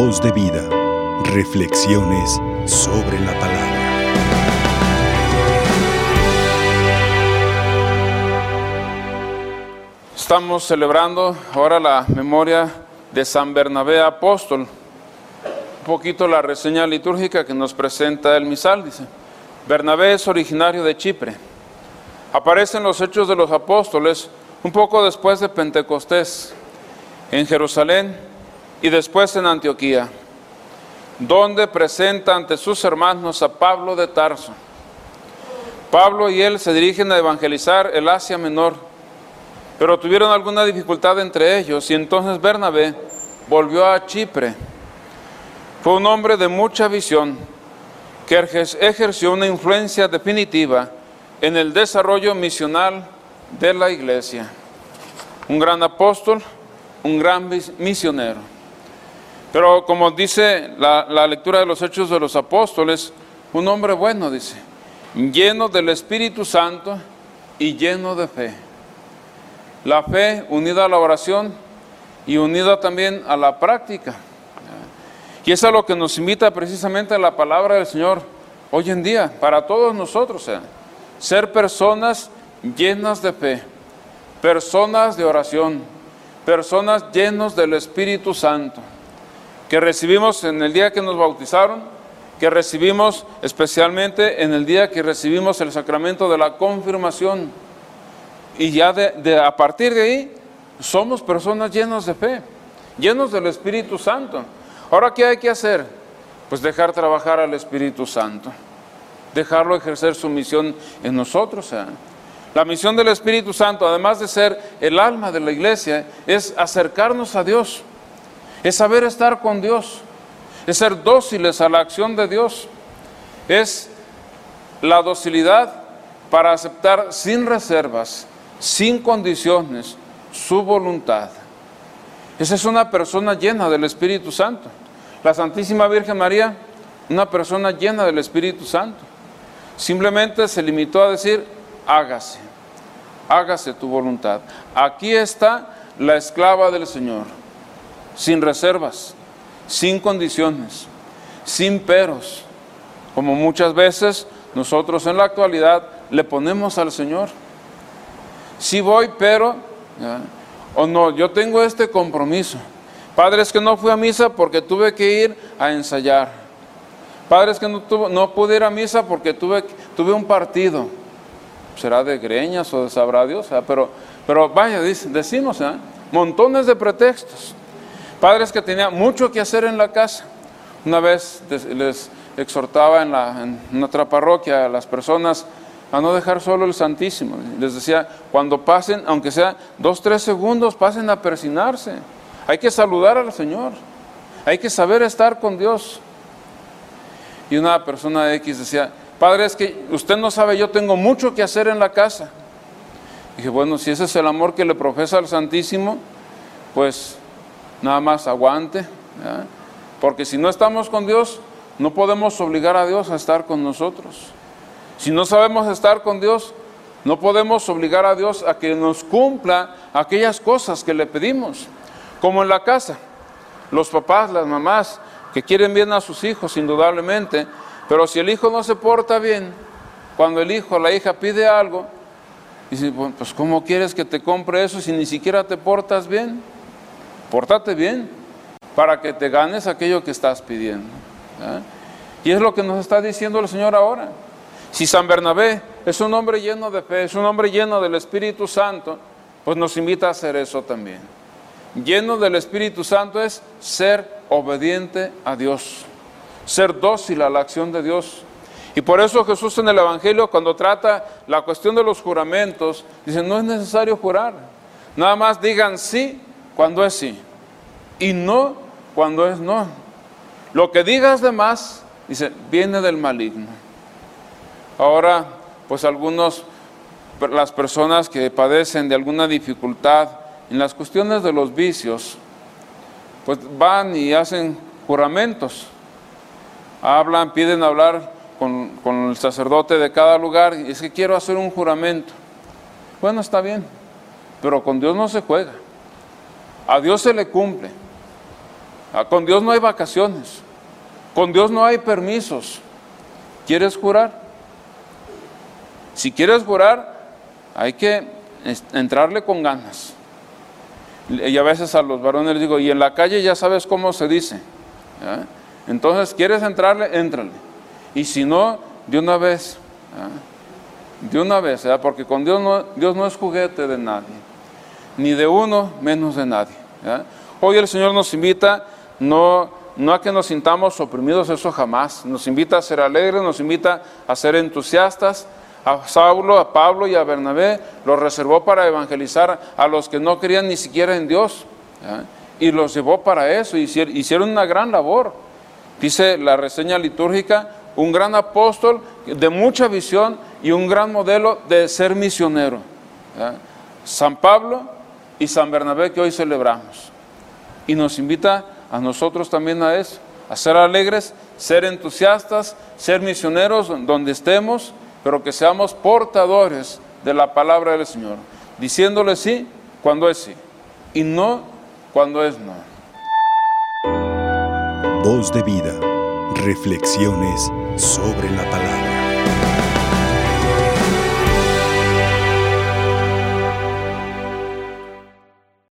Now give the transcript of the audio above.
Voz de vida. Reflexiones sobre la palabra. Estamos celebrando ahora la memoria de San Bernabé Apóstol. Un poquito la reseña litúrgica que nos presenta el misal, dice. Bernabé es originario de Chipre. Aparece en los Hechos de los Apóstoles un poco después de Pentecostés, en Jerusalén y después en Antioquía, donde presenta ante sus hermanos a Pablo de Tarso. Pablo y él se dirigen a evangelizar el Asia Menor, pero tuvieron alguna dificultad entre ellos y entonces Bernabé volvió a Chipre. Fue un hombre de mucha visión que ejerció una influencia definitiva en el desarrollo misional de la iglesia. Un gran apóstol, un gran misionero. Pero como dice la, lectura de los hechos de los apóstoles, un hombre bueno, dice, lleno del Espíritu Santo y lleno de fe. La fe unida a la oración y unida también a la práctica. Y es a lo que nos invita precisamente la palabra del Señor hoy en día, para todos nosotros. ser personas llenas de fe, personas de oración, personas llenos del Espíritu Santo, que recibimos en el día que nos bautizaron, que recibimos especialmente en el día que recibimos el sacramento de la confirmación. Y ya de, a partir de ahí somos personas llenas de fe, llenos del Espíritu Santo. Ahora, ¿qué hay que hacer? Pues dejar trabajar al Espíritu Santo dejarlo ejercer su misión en nosotros. La misión del Espíritu Santo, además de ser el alma de la iglesia, es acercarnos a Dios, es saber estar con Dios, es ser dóciles a la acción de Dios, es la docilidad para aceptar sin reservas, sin condiciones, su voluntad. Esa es una persona llena del Espíritu Santo. La Santísima Virgen María, una persona llena del Espíritu Santo. Simplemente se limitó a decir, hágase, hágase tu voluntad. Aquí está la esclava del Señor, sin reservas, sin condiciones, sin peros, como muchas veces nosotros en la actualidad le ponemos al Señor. Si voy, pero, o no, yo tengo este compromiso. Padre, es que no fui a misa porque tuve que ir a ensayar. Padres que no, no pude ir a misa porque tuve, tuve un partido. Será de greñas o de sabrá Dios, pero, pero vaya, decimos, ¿eh? montones de pretextos. Padres que tenían mucho que hacer en la casa. Una vez les exhortaba en, la, en otra parroquia a las personas a no dejar solo el Santísimo. Les decía, cuando pasen, aunque sea dos, tres segundos, pasen a persinarse. Hay que saludar al Señor. Hay que saber estar con Dios. Y una persona X decía, padre, es que usted no sabe, yo tengo mucho que hacer en la casa. dije, bueno, si ese es el amor que le profesa al Santísimo, pues nada más aguante. Porque si no estamos con Dios, no podemos obligar a Dios a estar con nosotros. Si no sabemos estar con Dios, no podemos obligar a Dios a que nos cumpla aquellas cosas que le pedimos. Como en la casa, los papás, las mamás, que quieren bien a sus hijos, indudablemente, pero si el hijo no se porta bien, cuando el hijo o la hija pide algo, dice, pues ¿cómo quieres que te compre eso si ni siquiera te portas bien? Pórtate bien para que te ganes aquello que estás pidiendo. Y es lo que nos está diciendo el Señor ahora. Si San Bernabé es un hombre lleno de fe, es un hombre lleno del Espíritu Santo, pues nos invita a hacer eso también. Lleno del Espíritu Santo es ser obediente a Dios, ser dócil a la acción de Dios. Y por eso Jesús en el Evangelio, cuando trata la cuestión de los juramentos, dice, no es necesario jurar. Nada más digan sí cuando es sí y no cuando es no. Lo que digas de más, dice, viene del maligno. Ahora, pues algunos, las personas que padecen de alguna dificultad en las cuestiones de los vicios, pues van y hacen juramentos. Hablan, piden hablar con, con, el sacerdote de cada lugar y es que quiero hacer un juramento. Bueno, está bien, pero con Dios no se juega. A Dios se le cumple. Ah, Con Dios no hay vacaciones. Con Dios no hay permisos. ¿Quieres jurar? Si quieres jurar, hay que entrarle con ganas. Y a veces a los varones les digo, y en la calle ya sabes cómo se dice. Entonces, ¿quieres entrarle? Éntrale. Y si no, de una vez. De una vez, ¿ya? porque con Dios no, Dios no es juguete de nadie. Ni de uno, menos de nadie. Hoy el Señor nos invita no, no a que nos sintamos oprimidos, eso jamás. Nos invita a ser alegres, nos invita a ser entusiastas. A Saulo, a Pablo y a Bernabé los reservó para evangelizar a los que no creían ni siquiera en Dios. Y los llevó para eso, hicier- hicieron una gran labor. Dice la reseña litúrgica, un gran apóstol de mucha visión y un gran modelo de ser misionero. San Pablo y San Bernabé que hoy celebramos. Y nos invita a nosotros también a eso, a ser alegres, ser entusiastas, ser misioneros donde estemos, pero que seamos portadores de la palabra del Señor, diciéndole sí cuando es sí y no cuando es no. Voz de vida. Reflexiones sobre la palabra.